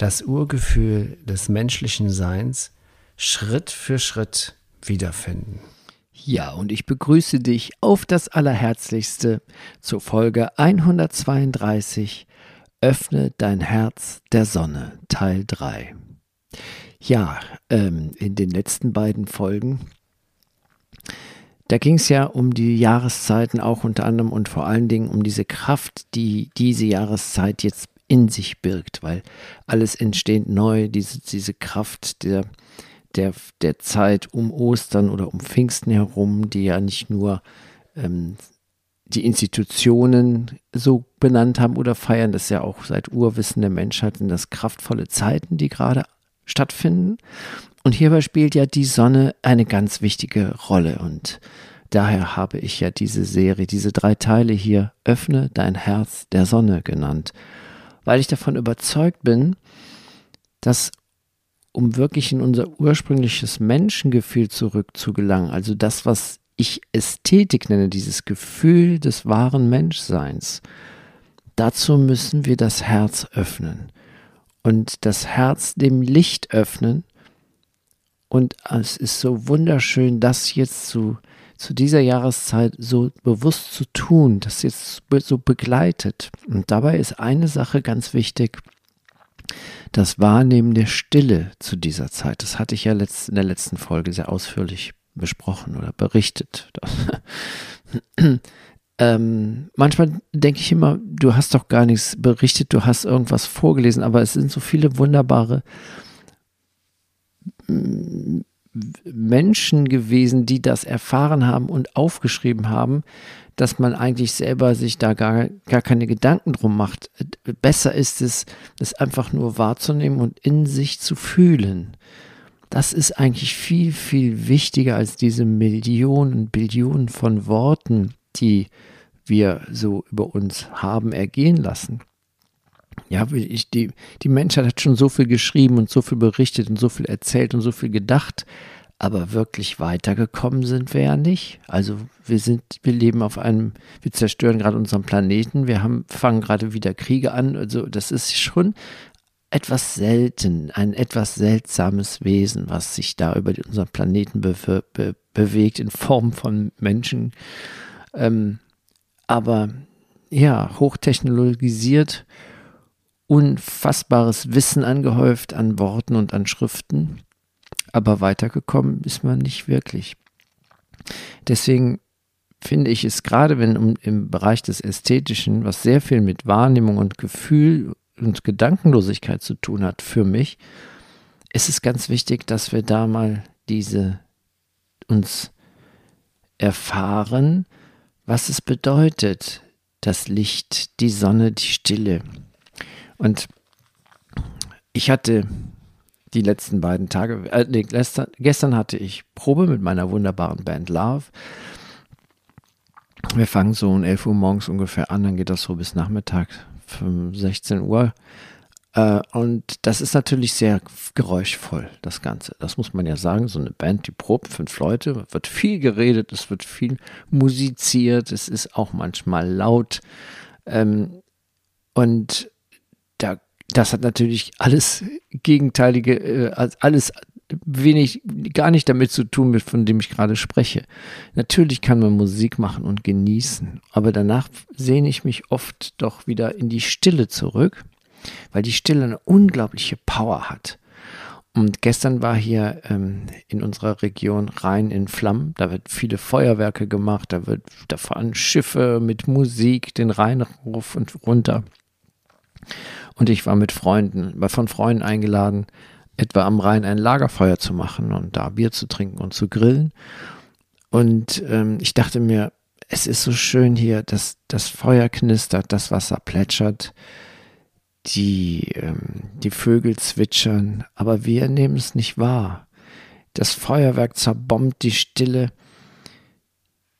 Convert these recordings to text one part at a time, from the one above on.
das Urgefühl des menschlichen Seins Schritt für Schritt wiederfinden. Ja, und ich begrüße dich auf das Allerherzlichste zur Folge 132 Öffne dein Herz der Sonne, Teil 3. Ja, ähm, in den letzten beiden Folgen, da ging es ja um die Jahreszeiten auch unter anderem und vor allen Dingen um diese Kraft, die diese Jahreszeit jetzt in sich birgt, weil alles entsteht neu, diese, diese Kraft der, der, der Zeit um Ostern oder um Pfingsten herum, die ja nicht nur ähm, die Institutionen so benannt haben oder feiern, das ja auch seit Urwissen der Menschheit sind das kraftvolle Zeiten, die gerade stattfinden. Und hierbei spielt ja die Sonne eine ganz wichtige Rolle und daher habe ich ja diese Serie, diese drei Teile hier, Öffne dein Herz der Sonne genannt weil ich davon überzeugt bin, dass um wirklich in unser ursprüngliches Menschengefühl zurückzugelangen, also das, was ich Ästhetik nenne, dieses Gefühl des wahren Menschseins, dazu müssen wir das Herz öffnen und das Herz dem Licht öffnen. Und es ist so wunderschön, das jetzt zu zu dieser Jahreszeit so bewusst zu tun, das jetzt so begleitet. Und dabei ist eine Sache ganz wichtig, das Wahrnehmen der Stille zu dieser Zeit. Das hatte ich ja in der letzten Folge sehr ausführlich besprochen oder berichtet. ähm, manchmal denke ich immer, du hast doch gar nichts berichtet, du hast irgendwas vorgelesen, aber es sind so viele wunderbare Menschen gewesen, die das erfahren haben und aufgeschrieben haben, dass man eigentlich selber sich da gar, gar keine Gedanken drum macht. Besser ist es, es einfach nur wahrzunehmen und in sich zu fühlen. Das ist eigentlich viel, viel wichtiger als diese Millionen, Billionen von Worten, die wir so über uns haben ergehen lassen. Ja, ich, die, die Menschheit hat schon so viel geschrieben und so viel berichtet und so viel erzählt und so viel gedacht, aber wirklich weitergekommen sind wir ja nicht. Also wir sind, wir leben auf einem, wir zerstören gerade unseren Planeten, wir haben, fangen gerade wieder Kriege an. Also das ist schon etwas selten, ein etwas seltsames Wesen, was sich da über unseren Planeten be be bewegt in Form von Menschen. Ähm, aber ja, hochtechnologisiert unfassbares Wissen angehäuft an Worten und an Schriften, aber weitergekommen ist man nicht wirklich. Deswegen finde ich es gerade, wenn im Bereich des Ästhetischen, was sehr viel mit Wahrnehmung und Gefühl und Gedankenlosigkeit zu tun hat, für mich, ist es ganz wichtig, dass wir da mal diese uns erfahren, was es bedeutet, das Licht, die Sonne, die Stille. Und ich hatte die letzten beiden Tage, äh, nee, gestern, gestern hatte ich Probe mit meiner wunderbaren Band Love. Wir fangen so um 11 Uhr morgens ungefähr an, dann geht das so bis Nachmittag, 16 Uhr. Äh, und das ist natürlich sehr geräuschvoll, das Ganze. Das muss man ja sagen. So eine Band, die probt, fünf Leute, wird viel geredet, es wird viel musiziert, es ist auch manchmal laut. Ähm, und das hat natürlich alles gegenteilige, äh, alles wenig, gar nicht damit zu tun, mit, von dem ich gerade spreche. Natürlich kann man Musik machen und genießen, aber danach sehne ich mich oft doch wieder in die Stille zurück, weil die Stille eine unglaubliche Power hat. Und gestern war hier ähm, in unserer Region Rhein in Flammen. Da wird viele Feuerwerke gemacht, da wird, da fahren Schiffe mit Musik den Rhein rauf und runter. Und ich war mit Freunden, war von Freunden eingeladen, etwa am Rhein ein Lagerfeuer zu machen und da Bier zu trinken und zu grillen. Und ähm, ich dachte mir, es ist so schön hier, dass das Feuer knistert, das Wasser plätschert. die, ähm, die Vögel zwitschern, aber wir nehmen es nicht wahr. Das Feuerwerk zerbombt die Stille.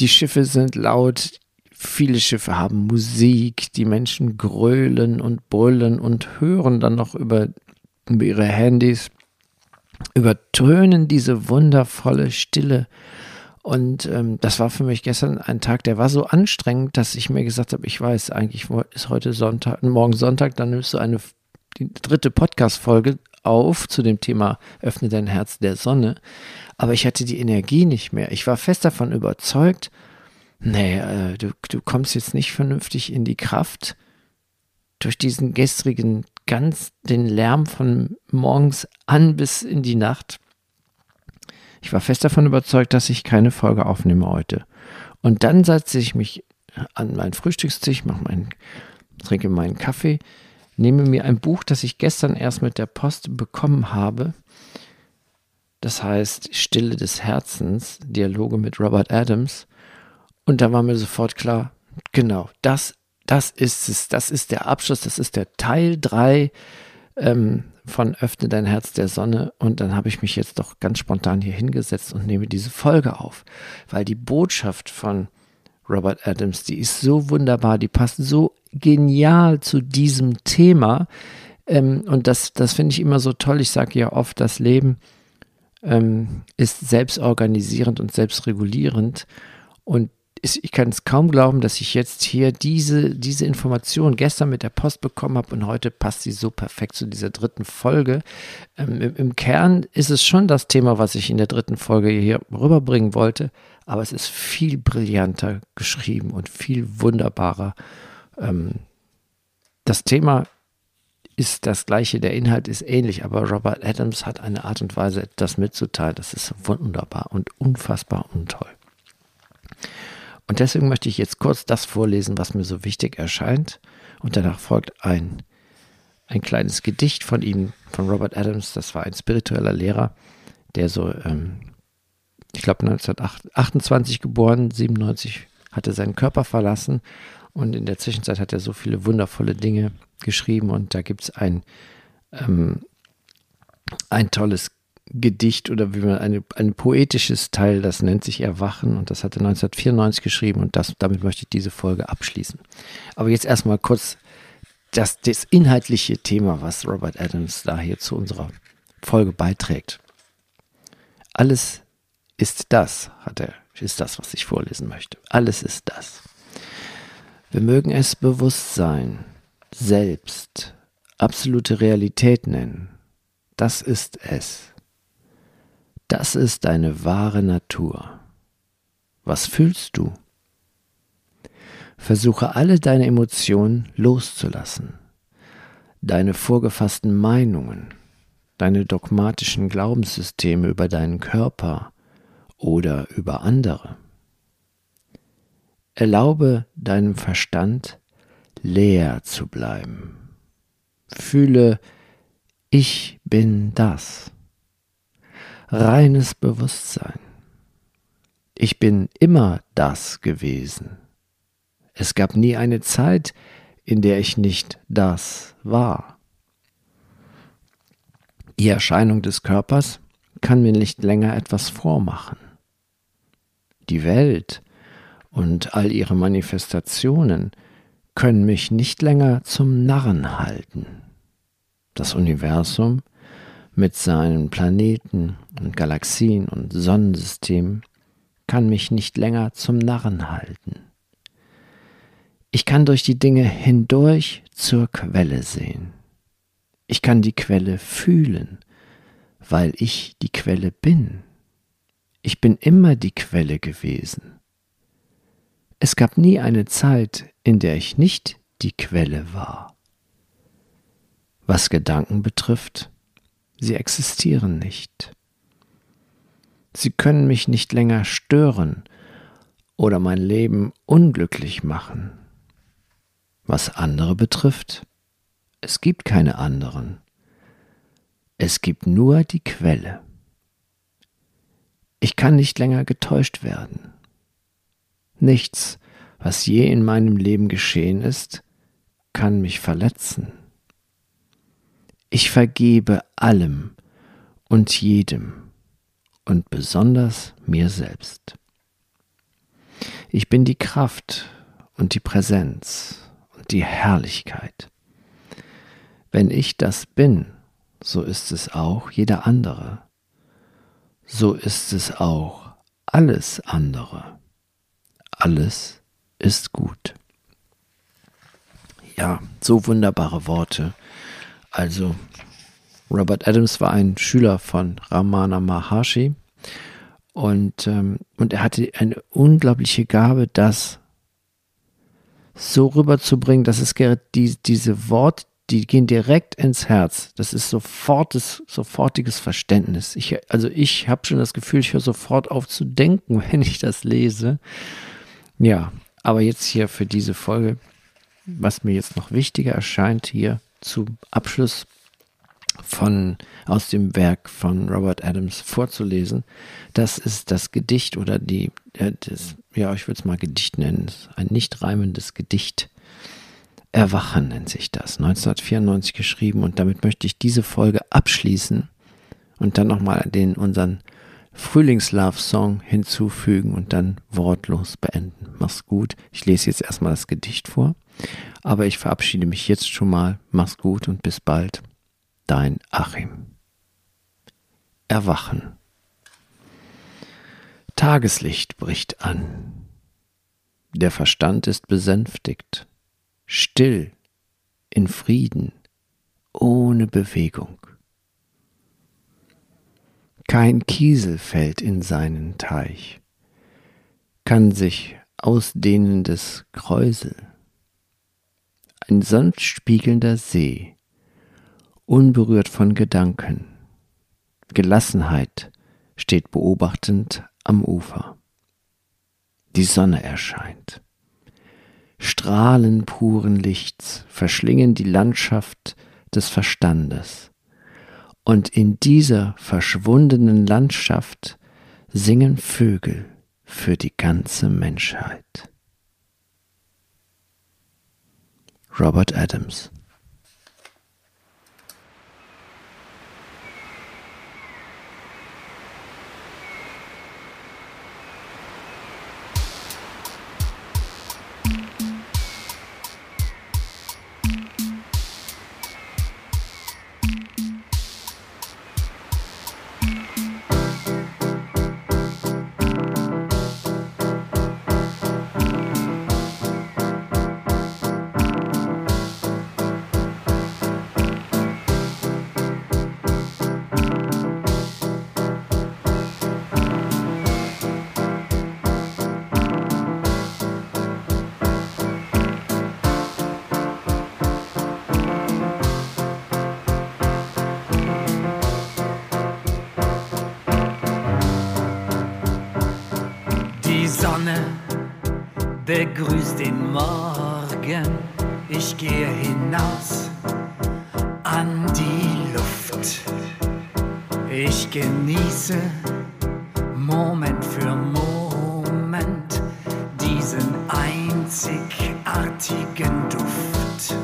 Die Schiffe sind laut. Viele Schiffe haben Musik. Die Menschen grölen und brüllen und hören dann noch über, über ihre Handys, übertönen diese wundervolle Stille. Und ähm, das war für mich gestern ein Tag, der war so anstrengend, dass ich mir gesagt habe, ich weiß, eigentlich ist heute Sonntag, morgen Sonntag, dann nimmst du eine die dritte Podcast-Folge auf zu dem Thema Öffne dein Herz der Sonne. Aber ich hatte die Energie nicht mehr. Ich war fest davon überzeugt, nee, äh, du, du kommst jetzt nicht vernünftig in die Kraft durch diesen gestrigen ganz den Lärm von morgens an bis in die Nacht. Ich war fest davon überzeugt, dass ich keine Folge aufnehme heute. Und dann setze ich mich an meinen Frühstückstisch, mache meinen, trinke meinen Kaffee, nehme mir ein Buch, das ich gestern erst mit der Post bekommen habe. Das heißt Stille des Herzens, Dialoge mit Robert Adams. Und da war mir sofort klar, genau, das, das ist es, das ist der Abschluss, das ist der Teil 3 ähm, von Öffne dein Herz der Sonne. Und dann habe ich mich jetzt doch ganz spontan hier hingesetzt und nehme diese Folge auf, weil die Botschaft von Robert Adams, die ist so wunderbar, die passt so genial zu diesem Thema. Ähm, und das, das finde ich immer so toll. Ich sage ja oft, das Leben ähm, ist selbstorganisierend und selbstregulierend. Und ich kann es kaum glauben, dass ich jetzt hier diese, diese Information gestern mit der Post bekommen habe und heute passt sie so perfekt zu dieser dritten Folge. Ähm, im, im, Kern ist es schon das Thema, was ich in der dritten Folge hier rüberbringen wollte, aber es ist viel brillanter geschrieben und viel wunderbarer. Ähm, das Thema ist das gleiche, der Inhalt ist ähnlich, aber Robert Adams hat eine Art und Weise, das mitzuteilen. Das ist wunderbar und unfassbar und toll. Und deswegen möchte ich jetzt kurz das vorlesen, was mir so wichtig erscheint. Und danach folgt ein, ein kleines Gedicht von ihm, von Robert Adams. Das war ein spiritueller Lehrer, der so, ähm, ich glaube, 1928 geboren, 97 hatte seinen Körper verlassen. Und in der Zwischenzeit hat er so viele wundervolle Dinge geschrieben. Und da gibt es ein, ähm, ein tolles Gedicht oder wie man eine, ein poetisches Teil, das nennt sich Erwachen und das hat er 1994 geschrieben und das, damit möchte ich diese Folge abschließen. Aber jetzt erstmal kurz das, das inhaltliche Thema, was Robert Adams da hier zu unserer Folge beiträgt. Alles ist das, hat er, ist das, was ich vorlesen möchte. Alles ist das. Wir mögen es Bewusstsein, selbst, absolute Realität nennen. Das ist es. Das ist deine wahre Natur. Was fühlst du? Versuche alle deine Emotionen loszulassen, deine vorgefassten Meinungen, deine dogmatischen Glaubenssysteme über deinen Körper oder über andere. Erlaube deinem Verstand leer zu bleiben. Fühle, ich bin das reines Bewusstsein. Ich bin immer das gewesen. Es gab nie eine Zeit, in der ich nicht das war. Die Erscheinung des Körpers kann mir nicht länger etwas vormachen. Die Welt und all ihre Manifestationen können mich nicht länger zum Narren halten. Das Universum mit seinen Planeten und Galaxien und Sonnensystemen kann mich nicht länger zum Narren halten. Ich kann durch die Dinge hindurch zur Quelle sehen. Ich kann die Quelle fühlen, weil ich die Quelle bin. Ich bin immer die Quelle gewesen. Es gab nie eine Zeit, in der ich nicht die Quelle war. Was Gedanken betrifft, sie existieren nicht. Sie können mich nicht länger stören oder mein Leben unglücklich machen. Was andere betrifft, es gibt keine anderen. Es gibt nur die Quelle. Ich kann nicht länger getäuscht werden. Nichts, was je in meinem Leben geschehen ist, kann mich verletzen, Ich vergebe allem und jedem und besonders mir selbst. Ich bin die Kraft und die Präsenz und die Herrlichkeit. Wenn ich das bin, so ist es auch jeder andere. So ist es auch alles andere. Alles ist gut. Ja, so wunderbare Worte. Also, Robert Adams war ein Schüler von Ramana Maharshi und, ähm, und er hatte eine unglaubliche Gabe, das so rüberzubringen, dass es die, diese Worte, die gehen direkt ins Herz. Das ist sofortes, sofortiges Verständnis. Ich, also ich habe schon das Gefühl, ich höre sofort auf zu denken, wenn ich das lese. Ja, aber jetzt hier für diese Folge, was mir jetzt noch wichtiger erscheint, hier zum Abschluss von aus dem Werk von Robert Adams vorzulesen. Das ist das Gedicht oder die, äh, das, ja, ich würde es mal Gedicht nennen, ein nicht reimendes Gedicht. Erwachen nennt sich das, 1994 geschrieben und damit möchte ich diese Folge abschließen und dann nochmal den unseren Frühlingslove-Song hinzufügen und dann wortlos beenden. Mach's gut. Ich lese jetzt erstmal das Gedicht vor, aber ich verabschiede mich jetzt schon mal. Mach's gut und bis bald dein Achim. Erwachen. Tageslicht bricht an. Der Verstand ist besänftigt, still, in Frieden, ohne Bewegung. Kein Kiesel fällt in seinen Teich, kann sich ausdehnendes Kräusel, ein sanft spiegelnder See, unberührt von Gedanken. Gelassenheit steht beobachtend am Ufer. Die Sonne erscheint. Strahlen puren Lichts verschlingen die Landschaft des Verstandes. Und in dieser verschwundenen Landschaft singen Vögel für die ganze Menschheit. Robert Adams begrüßt den Morgen. Ich gehe hinaus an die Luft. Ich genieße Moment für Moment diesen einzigartigen Duft.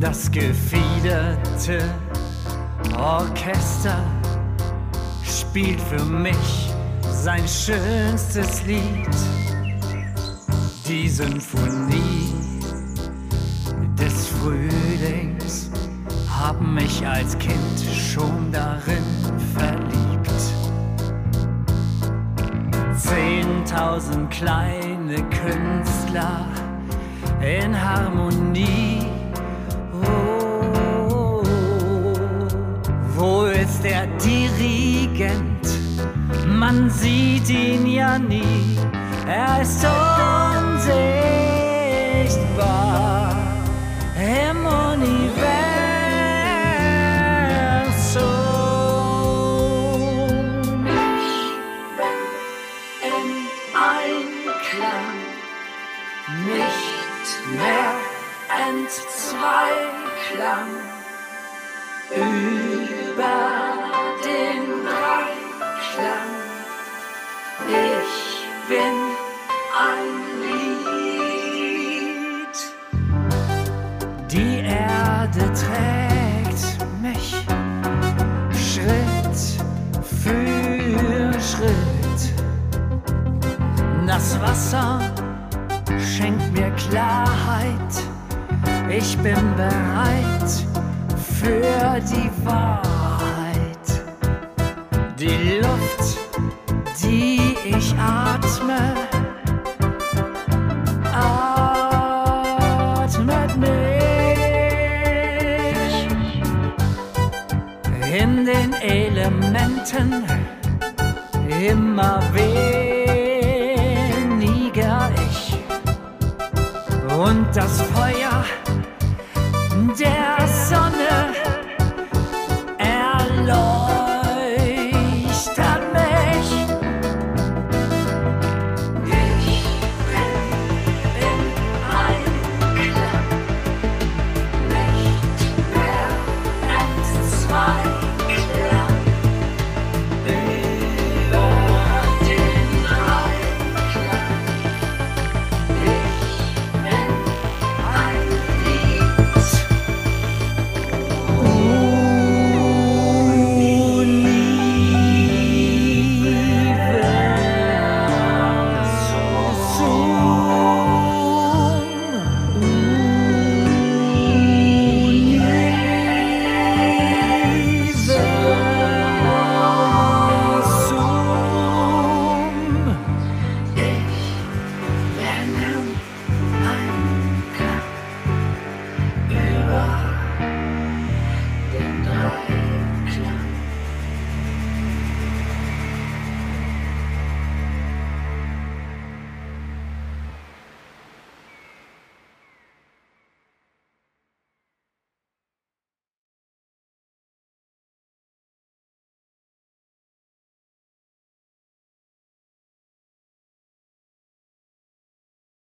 Das gefiederte Orchester spielt für mich sein schönstes Lied die Symphonie des Frühlings haben mich als Kind schon darin verliebt. Zehntausend kleine Künstler in Harmonie. Oh, wo ist der Dirigent? Man sieht ihn ja nie. Er ist unsichtbar den Elementen immer weniger ich und das Feuer der Sonne erlosch.